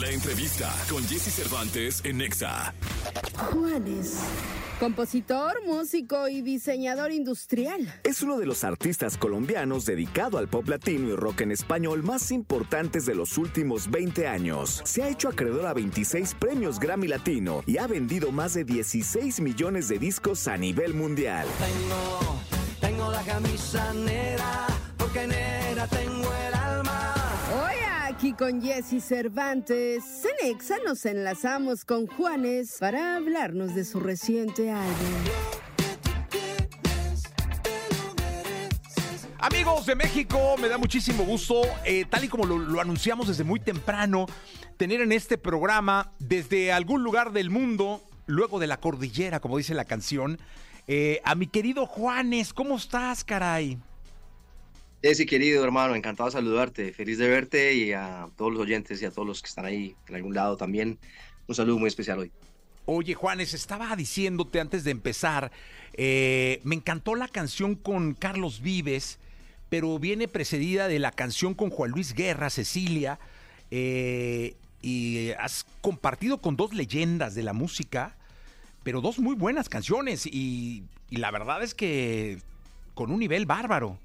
La entrevista con Jesse Cervantes en Nexa. Juanes. Compositor, músico y diseñador industrial. Es uno de los artistas colombianos dedicado al pop latino y rock en español más importantes de los últimos 20 años. Se ha hecho acreedor a 26 premios Grammy Latino y ha vendido más de 16 millones de discos a nivel mundial. Tengo, tengo la camisa negra, porque negra tengo el aquí con Jesse Cervantes, en Exa nos enlazamos con Juanes para hablarnos de su reciente álbum. Amigos de México, me da muchísimo gusto, eh, tal y como lo, lo anunciamos desde muy temprano, tener en este programa, desde algún lugar del mundo, luego de la cordillera, como dice la canción, eh, a mi querido Juanes. ¿Cómo estás, caray? Jesse, querido hermano, encantado de saludarte, feliz de verte y a todos los oyentes y a todos los que están ahí en algún lado también. Un saludo muy especial hoy. Oye, Juanes, estaba diciéndote antes de empezar, eh, me encantó la canción con Carlos Vives, pero viene precedida de la canción con Juan Luis Guerra, Cecilia, eh, y has compartido con dos leyendas de la música, pero dos muy buenas canciones, y, y la verdad es que con un nivel bárbaro.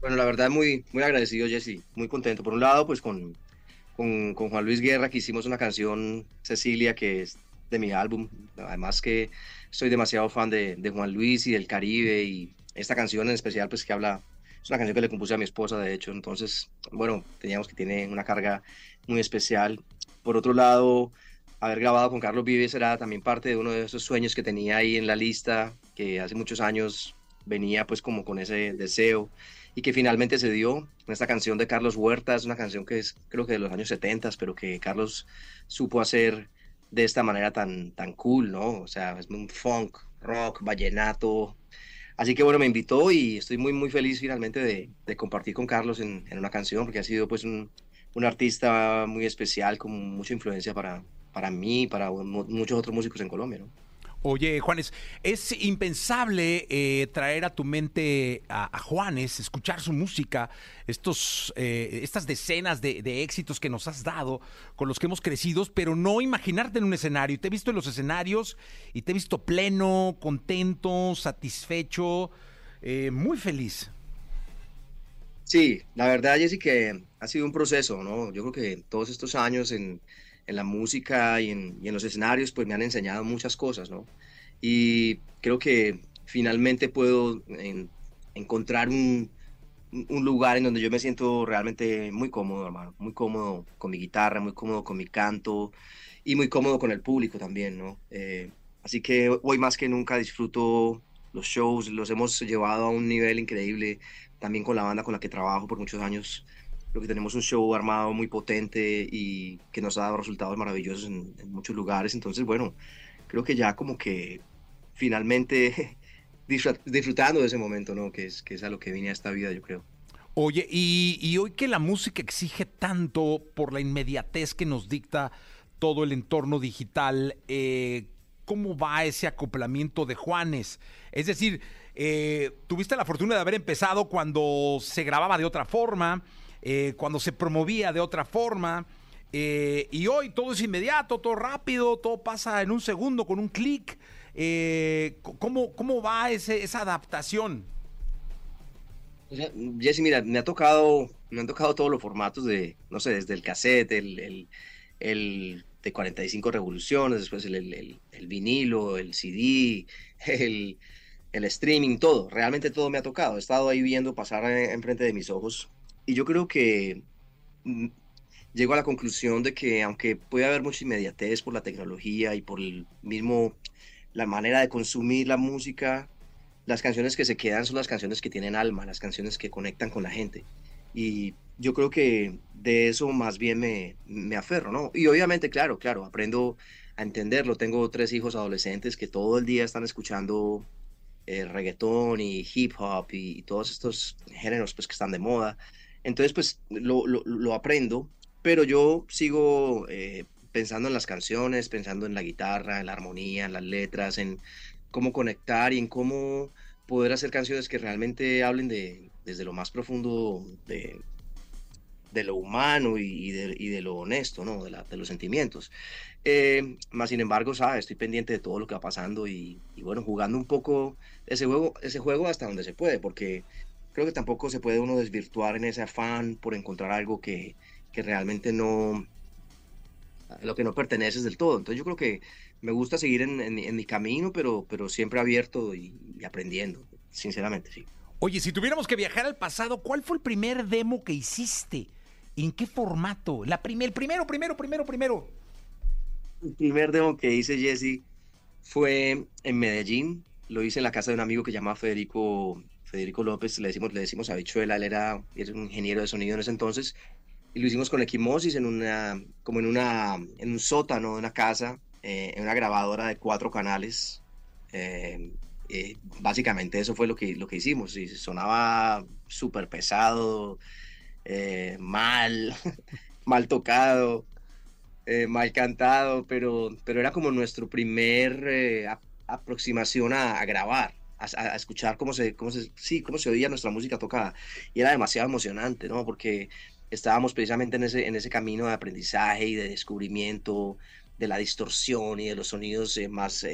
Bueno, la verdad muy, muy agradecido, Jesse, muy contento. Por un lado, pues con, con, con Juan Luis Guerra, que hicimos una canción, Cecilia, que es de mi álbum. Además que soy demasiado fan de, de Juan Luis y del Caribe y esta canción en especial, pues que habla, es una canción que le compuse a mi esposa, de hecho. Entonces, bueno, teníamos que tiene una carga muy especial. Por otro lado, haber grabado con Carlos Vives era también parte de uno de esos sueños que tenía ahí en la lista, que hace muchos años venía pues como con ese deseo y que finalmente se dio en esta canción de Carlos Huerta, es una canción que es creo que de los años 70, pero que Carlos supo hacer de esta manera tan, tan cool, ¿no? O sea, es un funk, rock, vallenato. Así que bueno, me invitó y estoy muy, muy feliz finalmente de, de compartir con Carlos en, en, una canción, porque ha sido pues un, un, artista muy especial, con mucha influencia para, para mí y para muchos otros músicos en Colombia, ¿no? Oye, Juanes, es impensable eh, traer a tu mente a, Juanes, escuchar su música, estos, eh, estas decenas de, de, éxitos que nos has dado, con los que hemos crecido, pero no imaginarte en un escenario. Te he visto en los escenarios y te he visto pleno, contento, satisfecho, eh, muy feliz. Sí, la verdad, Jessy, que ha sido un proceso, ¿no? Yo creo que todos estos años en en la música y en, los escenarios, pues me han enseñado muchas cosas, ¿no? Y creo que finalmente puedo en, encontrar un, un, lugar en donde yo me siento realmente muy cómodo, hermano, muy cómodo con mi guitarra, muy cómodo con mi canto y muy cómodo con el público también, ¿no? Eh, así que hoy más que nunca disfruto los shows, los hemos llevado a un nivel increíble, también con la banda con la que trabajo por muchos años creo que tenemos un show armado muy potente y que nos ha dado resultados maravillosos en, en, muchos lugares. Entonces, bueno, creo que ya como que finalmente disfrutando de ese momento, ¿no? Que es, que es a lo que vine a esta vida, yo creo. Oye, y, y hoy que la música exige tanto por la inmediatez que nos dicta todo el entorno digital, eh, ¿cómo va ese acoplamiento de Juanes? Es decir, eh, tuviste la fortuna de haber empezado cuando se grababa de otra forma, eh, cuando se promovía de otra forma. Eh, y hoy todo es inmediato, todo rápido, todo pasa en un segundo con un clic. Eh, ¿cómo, ¿Cómo va esa adaptación? Jesse, mira, me ha tocado, me han tocado todos los formatos de, no sé, desde el cassette, el, el, el de 45 revoluciones, después el, vinilo, el CD, el, el streaming, todo, realmente todo me ha tocado. He estado ahí viendo pasar enfrente de mis ojos y yo creo que mm, llego a la conclusión de que aunque puede haber mucha inmediatez por la tecnología y por el mismo la manera de consumir la música, las canciones que se quedan son las canciones que tienen alma, las canciones que conectan con la gente. Y yo creo que de eso más bien me, me aferro, ¿no? Y obviamente, claro, claro, aprendo a entenderlo. Tengo tres hijos adolescentes que todo el día están escuchando eh, reggaetón y hip hop y, y, todos estos géneros pues, que están de moda. Entonces, pues lo, lo, lo aprendo, pero yo sigo eh, pensando en las canciones, pensando en la guitarra, en la armonía, en las letras, en cómo conectar y en cómo poder hacer canciones que realmente hablen de desde lo más profundo de, de lo humano y, de, lo honesto, ¿no? De, de los sentimientos. Eh, más sin embargo, ¿sabes? Estoy pendiente de todo lo que va pasando y, bueno, jugando un poco ese juego, ese juego hasta donde se puede, porque creo que tampoco se puede uno desvirtuar en ese afán por encontrar algo que, que realmente no, lo que no perteneces del todo. Entonces yo creo que me gusta seguir en, en, mi camino, pero, pero siempre abierto y, y, aprendiendo, sinceramente, sí. Oye, si tuviéramos que viajar al pasado, ¿cuál fue el primer demo que hiciste? ¿En qué formato? La primer, primero, primero, primero, primero. El primer demo que hice, Jesse, fue en Medellín. Lo hice en la casa de un amigo que se llamaba Federico, Federico López. Le decimos, le decimos a Bichuela, él era, era un ingeniero de sonido en ese entonces. Y lo hicimos con Equimosis en una, como en, una, en un sótano de una casa, eh, en una grabadora de cuatro canales. Eh, eh, básicamente eso fue lo que, lo que hicimos. Y sonaba súper pesado, mal, mal tocado. Mal cantado, pero, pero era como nuestro primer aproximación a, grabar, a, escuchar cómo se, cómo, se, sí, cómo se oía nuestra música tocada. Y era demasiado emocionante, ¿no? Porque estábamos precisamente en ese, en ese camino de aprendizaje y de descubrimiento de la distorsión y de los sonidos eh, más,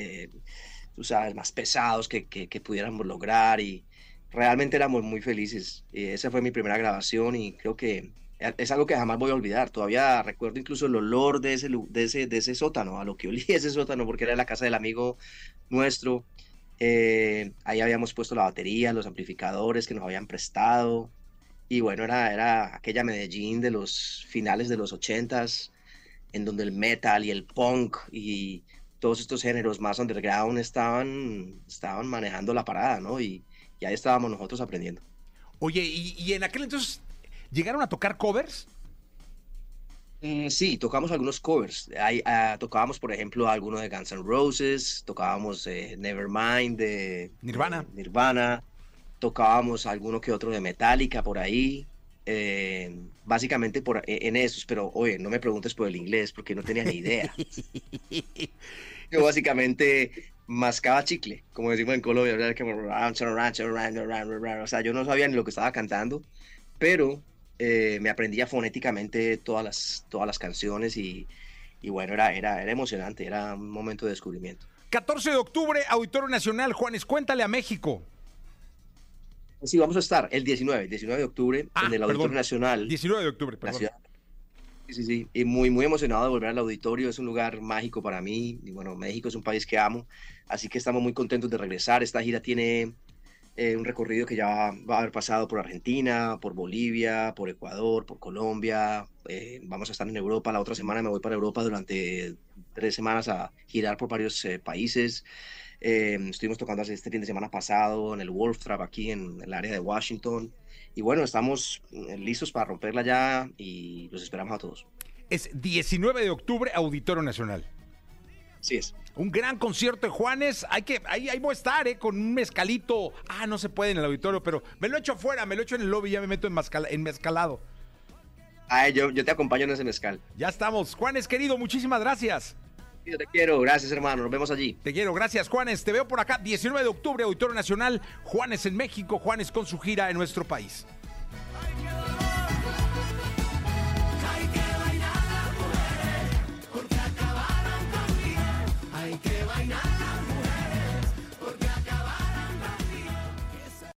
tú sabes, más pesados que, que, que, pudiéramos lograr y realmente éramos muy felices. esa fue mi primera grabación y creo que es algo que jamás voy a olvidar. Todavía recuerdo incluso el olor de ese, de ese, de ese sótano, a lo que olía ese sótano, porque era la casa del amigo nuestro. Eh, ahí habíamos puesto la batería, los amplificadores que nos habían prestado. Y bueno, era, era aquella Medellín de los finales de los ochentas, en donde el metal y el punk y todos estos géneros más underground estaban, estaban manejando la parada, ¿no? Y, y ahí estábamos nosotros aprendiendo. Oye, y, y en aquel entonces ¿Llegaron a tocar covers? Eh, sí, tocamos algunos covers. Ahí, ah, tocábamos, por ejemplo, alguno de Guns N' Roses, tocábamos eh, Nevermind de Nirvana. Nirvana, tocábamos alguno que otro de Metallica por ahí. Eh, básicamente por, e, en esos, pero oye, no me preguntes por el inglés porque no tenía ni idea. Yo básicamente mascaba chicle, como decimos en Colombia, o sea, yo no sabía ni lo que estaba cantando, pero eh, me aprendía fonéticamente todas las, todas las canciones y, bueno, era, era, era emocionante, era un momento de descubrimiento. 14 de octubre, Auditorio Nacional. Juanes, cuéntale a México. Sí, vamos a estar el 19, 19 de octubre ah, en el Auditorio Nacional. 19 de octubre, perdón. Sí, sí, sí. Y muy, muy emocionado de volver al auditorio. Es un lugar mágico para mí. Y bueno, México es un país que amo. Así que estamos muy contentos de regresar. Esta gira tiene eh, un recorrido que ya va a haber pasado por Argentina, por Bolivia, por Ecuador, por Colombia. Eh, vamos a estar en Europa. La otra semana me voy para Europa durante tres semanas a girar por varios eh, países. estuvimos tocando este fin de semana pasado en el Wolf Trap aquí en el área de Washington. Y bueno, estamos listos para romperla ya y los esperamos a todos. Es 19 de octubre, Auditorio Nacional. Sí es. Un gran concierto de Juanes. Hay que, ahí, ahí voy a estar, ¿eh? Con un mezcalito. Ah, no se puede en el auditorio, pero me lo echo afuera, me lo echo en el lobby y ya me meto en, en mezcalado. Ay, yo, yo te acompaño en ese mezcal. Ya estamos. Juanes, querido, muchísimas gracias. Yo te quiero, gracias hermano, nos vemos allí. Te quiero, gracias Juanes, te veo por acá, 19 de octubre, Auditorio Nacional, Juanes en México, Juanes con su gira en nuestro país.